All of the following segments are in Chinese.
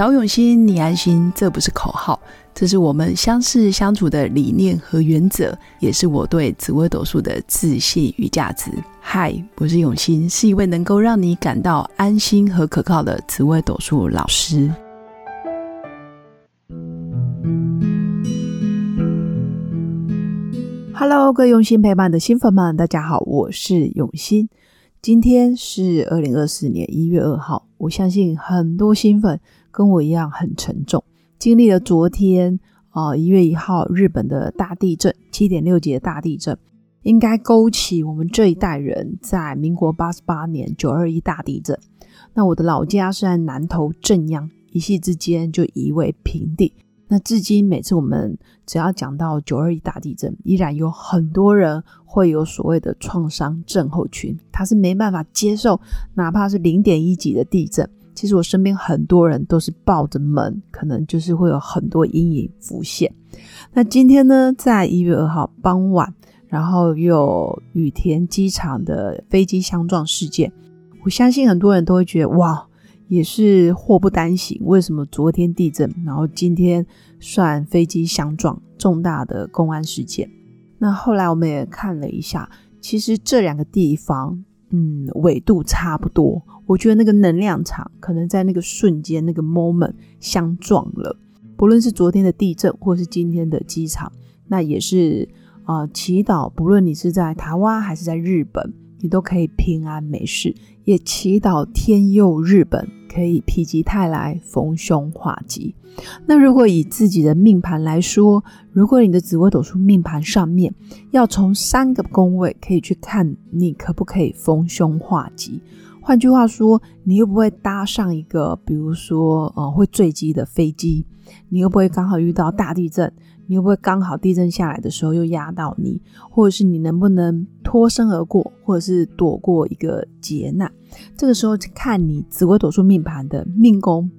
找永新，你安心，这不是口号，这是我们相识相处的理念和原则，也是我对紫微斗数的自信与价值。嗨，我是永新，是一位能够让你感到安心和可靠的紫微斗数老师。Hello，各位用心陪伴的新粉们，大家好，我是永新。今天是二零二四年一月二号，我相信很多新粉。跟我一样很沉重，经历了昨天啊一月一号日本的大地震，七点六级的大地震，应该勾起我们这一代人在民国八十八年九二一大地震。那我的老家是在南投镇央，一夕之间就夷为平地。那至今每次我们只要讲到九二一大地震，依然有很多人会有所谓的创伤症候群，他是没办法接受哪怕是零点一级的地震。其实我身边很多人都是抱着门，可能就是会有很多阴影浮现。那今天呢，在一月二号傍晚，然后又羽田机场的飞机相撞事件，我相信很多人都会觉得哇，也是祸不单行。为什么昨天地震，然后今天算飞机相撞，重大的公安事件？那后来我们也看了一下，其实这两个地方。嗯，纬度差不多，我觉得那个能量场可能在那个瞬间、那个 moment 相撞了。不论是昨天的地震，或是今天的机场，那也是啊，祈祷。不论你是在台湾还是在日本，你都可以平安没事。也祈祷天佑日本，可以否极泰来，逢凶化吉。那如果以自己的命盘来说，如果你的紫微斗数命盘上面要从三个宫位可以去看，你可不可以逢凶化吉？换句话说，你又不会搭上一个，比如说呃会坠机的飞机，你又不会刚好遇到大地震，你又不会刚好地震下来的时候又压到你，或者是你能不能脱身而过，或者是躲过一个劫难？这个时候看你紫微斗数命盘的命宫。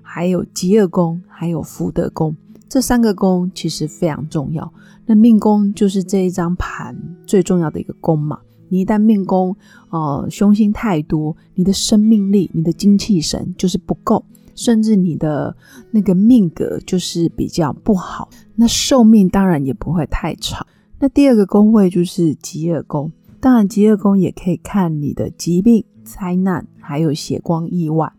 还有吉厄宫，还有福德宫，这三个宫其实非常重要。那命宫就是这一张盘最重要的一个宫嘛。你一旦命宫呃凶星太多，你的生命力、你的精气神就是不够，甚至你的那个命格就是比较不好，那寿命当然也不会太长。那第二个宫位就是吉厄宫，当然吉厄宫也可以看你的疾病、灾难，还有血光意外。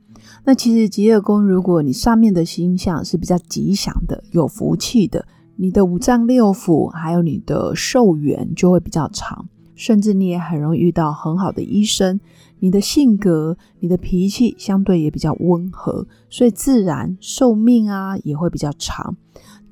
那其实吉厄宫，如果你上面的星象是比较吉祥的、有福气的，你的五脏六腑还有你的寿元就会比较长，甚至你也很容易遇到很好的医生。你的性格、你的脾气相对也比较温和，所以自然寿命啊也会比较长。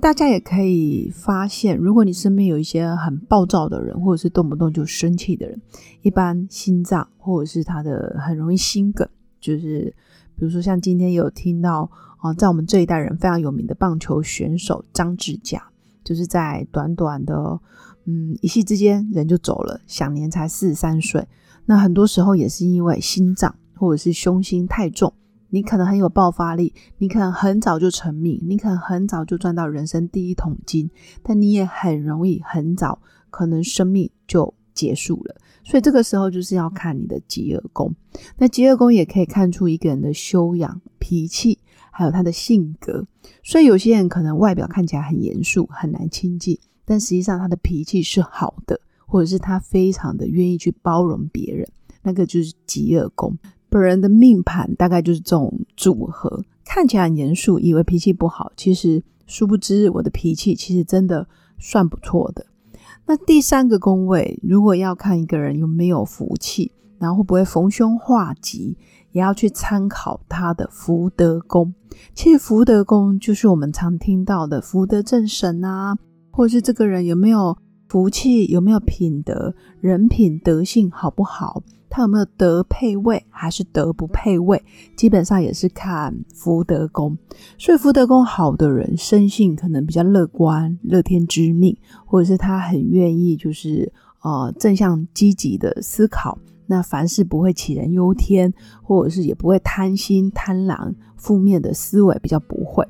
大家也可以发现，如果你身边有一些很暴躁的人，或者是动不动就生气的人，一般心脏或者是他的很容易心梗，就是。比如说，像今天有听到啊，在我们这一代人非常有名的棒球选手张志佳，就是在短短的嗯一夕之间人就走了，享年才四十三岁。那很多时候也是因为心脏或者是胸心太重，你可能很有爆发力，你可能很早就成名，你可能很早就赚到人生第一桶金，但你也很容易很早可能生命就结束了。所以这个时候就是要看你的吉厄宫，那吉厄宫也可以看出一个人的修养、脾气，还有他的性格。所以有些人可能外表看起来很严肃、很难亲近，但实际上他的脾气是好的，或者是他非常的愿意去包容别人，那个就是吉厄宫。本人的命盘大概就是这种组合，看起来很严肃，以为脾气不好，其实殊不知我的脾气其实真的算不错的。那第三个宫位，如果要看一个人有没有福气，然后会不会逢凶化吉，也要去参考他的福德宫。其实福德宫就是我们常听到的福德正神啊，或者是这个人有没有福气，有没有品德，人品德性好不好。他有没有德配位，还是德不配位？基本上也是看福德宫。所以福德宫好的人，生性可能比较乐观、乐天知命，或者是他很愿意，就是呃正向积极的思考。那凡事不会杞人忧天，或者是也不会贪心贪婪，负面的思维比较不会。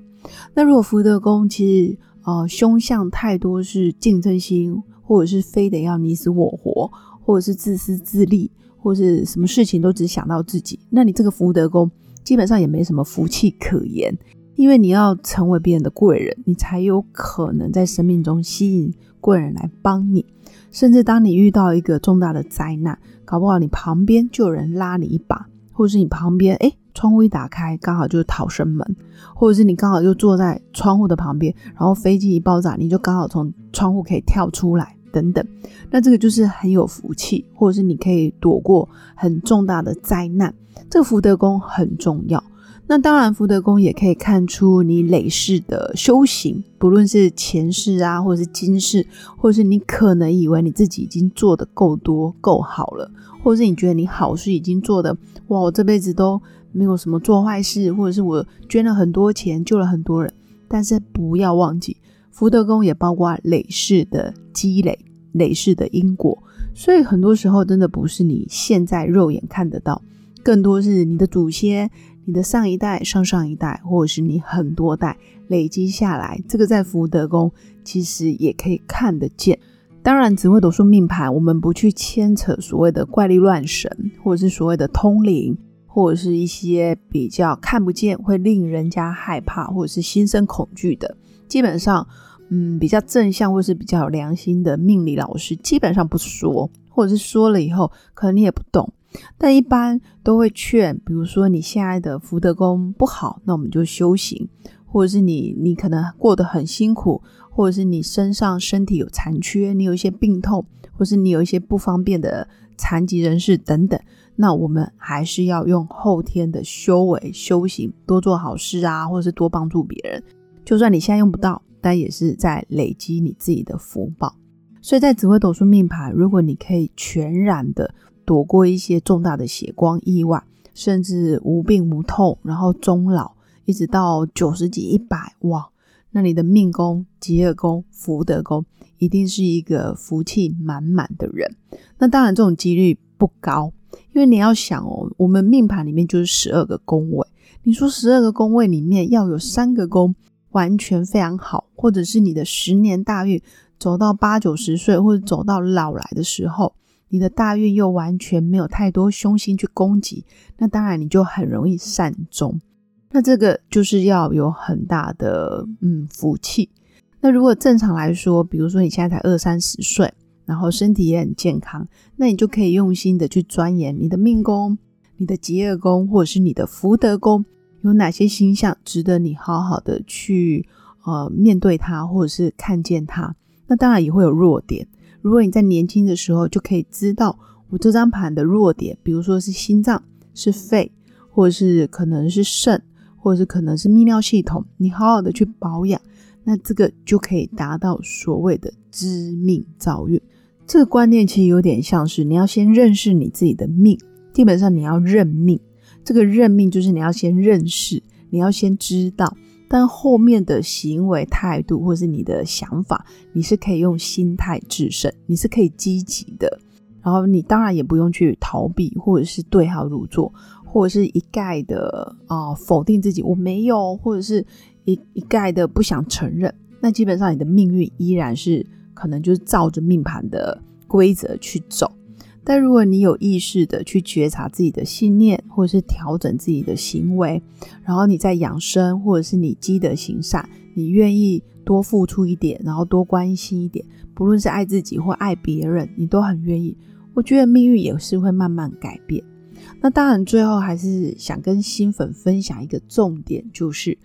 那如果福德宫其实呃凶相太多，是竞争心，或者是非得要你死我活，或者是自私自利。或是什么事情都只想到自己，那你这个福德宫基本上也没什么福气可言，因为你要成为别人的贵人，你才有可能在生命中吸引贵人来帮你。甚至当你遇到一个重大的灾难，搞不好你旁边就有人拉你一把，或者是你旁边哎窗户一打开，刚好就是逃生门，或者是你刚好就坐在窗户的旁边，然后飞机一爆炸，你就刚好从窗户可以跳出来，等等。那这个就是很有福气，或者是你可以躲过很重大的灾难。这个福德宫很重要。那当然，福德宫也可以看出你累世的修行，不论是前世啊，或者是今世，或者是你可能以为你自己已经做的够多、够好了，或者是你觉得你好事已经做的哇，我这辈子都没有什么做坏事，或者是我捐了很多钱，救了很多人。但是不要忘记，福德宫也包括累世的积累、累世的因果，所以很多时候真的不是你现在肉眼看得到，更多是你的祖先。你的上一代、上上一代，或者是你很多代累积下来，这个在福德宫其实也可以看得见。当然，只会读书命盘，我们不去牵扯所谓的怪力乱神，或者是所谓的通灵，或者是一些比较看不见、会令人家害怕或者是心生恐惧的。基本上，嗯，比较正向或是比较有良心的命理老师，基本上不说，或者是说了以后，可能你也不懂。但一般都会劝，比如说你现在的福德宫不好，那我们就修行；或者是你你可能过得很辛苦，或者是你身上身体有残缺，你有一些病痛，或是你有一些不方便的残疾人士等等，那我们还是要用后天的修为修行，多做好事啊，或者是多帮助别人。就算你现在用不到，但也是在累积你自己的福报。所以在紫微斗数命盘，如果你可以全然的。躲过一些重大的血光意外，甚至无病无痛，然后终老，一直到九十几、一百，哇！那你的命宫、吉尔宫、福德宫，一定是一个福气满满的人。那当然，这种几率不高，因为你要想哦，我们命盘里面就是十二个宫位，你说十二个宫位里面要有三个宫完全非常好，或者是你的十年大运走到八九十岁，或者走到老来的时候。你的大运又完全没有太多凶星去攻击，那当然你就很容易善终。那这个就是要有很大的嗯福气。那如果正常来说，比如说你现在才二三十岁，然后身体也很健康，那你就可以用心的去钻研你的命宫、你的吉厄宫或者是你的福德宫有哪些星象值得你好好的去呃面对它，或者是看见它。那当然也会有弱点。如果你在年轻的时候就可以知道我这张盘的弱点，比如说是心脏、是肺，或者是可能是肾，或者是可能是泌尿系统，你好好的去保养，那这个就可以达到所谓的知命造运。这个观念其实有点像是你要先认识你自己的命，基本上你要认命。这个认命就是你要先认识，你要先知道。但后面的行为态度，或是你的想法，你是可以用心态制胜，你是可以积极的。然后你当然也不用去逃避，或者是对号入座，或者是一概的啊否定自己，我没有，或者是一一概的不想承认。那基本上你的命运依然是可能就是照着命盘的规则去走。但如果你有意识的去觉察自己的信念，或者是调整自己的行为，然后你在养生，或者是你积德行善，你愿意多付出一点，然后多关心一点，不论是爱自己或爱别人，你都很愿意。我觉得命运也是会慢慢改变。那当然，最后还是想跟新粉分享一个重点，就是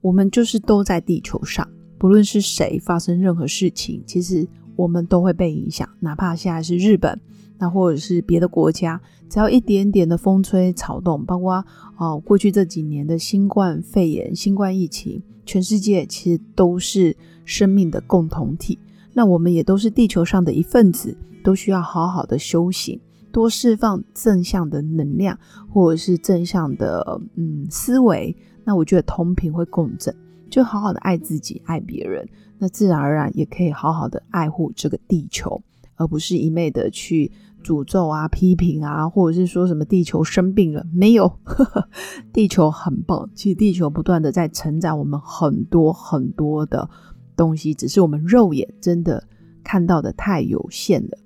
我们就是都在地球上，不论是谁发生任何事情，其实我们都会被影响，哪怕现在是日本。那或者是别的国家，只要一点点的风吹草动，包括哦过去这几年的新冠肺炎、新冠疫情，全世界其实都是生命的共同体。那我们也都是地球上的一份子，都需要好好的修行，多释放正向的能量，或者是正向的嗯思维。那我觉得同频会共振，就好好的爱自己、爱别人，那自然而然也可以好好的爱护这个地球，而不是一昧的去。诅咒啊，批评啊，或者是说什么地球生病了？没有呵呵，地球很棒。其实地球不断的在承载我们很多很多的东西，只是我们肉眼真的看到的太有限了。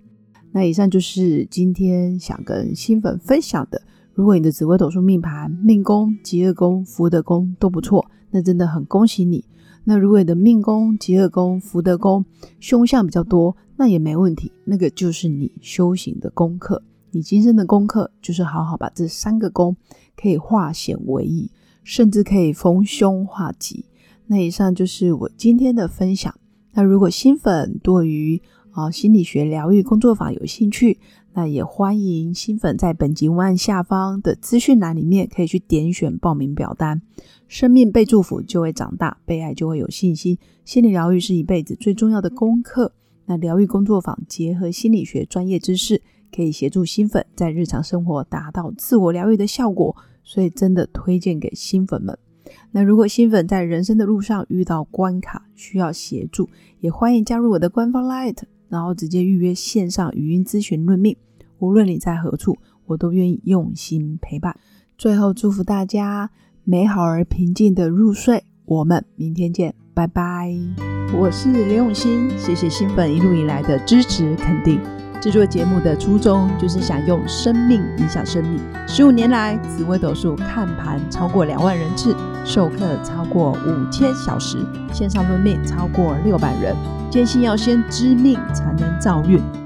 那以上就是今天想跟新粉分享的。如果你的紫微斗数命盘命宫、吉厄宫、福德宫都不错，那真的很恭喜你。那如果你的命宫、吉厄宫、福德宫凶相比较多，那也没问题，那个就是你修行的功课。你今生的功课就是好好把这三个宫可以化险为夷，甚至可以逢凶化吉。那以上就是我今天的分享。那如果新粉对于啊心理学疗愈工作坊有兴趣，那也欢迎新粉在本集文案下方的资讯栏里面可以去点选报名表单。生命被祝福就会长大，被爱就会有信心。心理疗愈是一辈子最重要的功课。那疗愈工作坊结合心理学专业知识。可以协助新粉在日常生活达到自我疗愈的效果，所以真的推荐给新粉们。那如果新粉在人生的路上遇到关卡需要协助，也欢迎加入我的官方 Light，然后直接预约线上语音咨询论命。无论你在何处，我都愿意用心陪伴。最后祝福大家美好而平静的入睡。我们明天见，拜拜。我是刘永新，谢谢新粉一路以来的支持肯定。制作节目的初衷就是想用生命影响生命。十五年来，紫微斗数看盘超过两万人次，授课超过五千小时，线上论命超过六百人。坚信要先知命才能造运。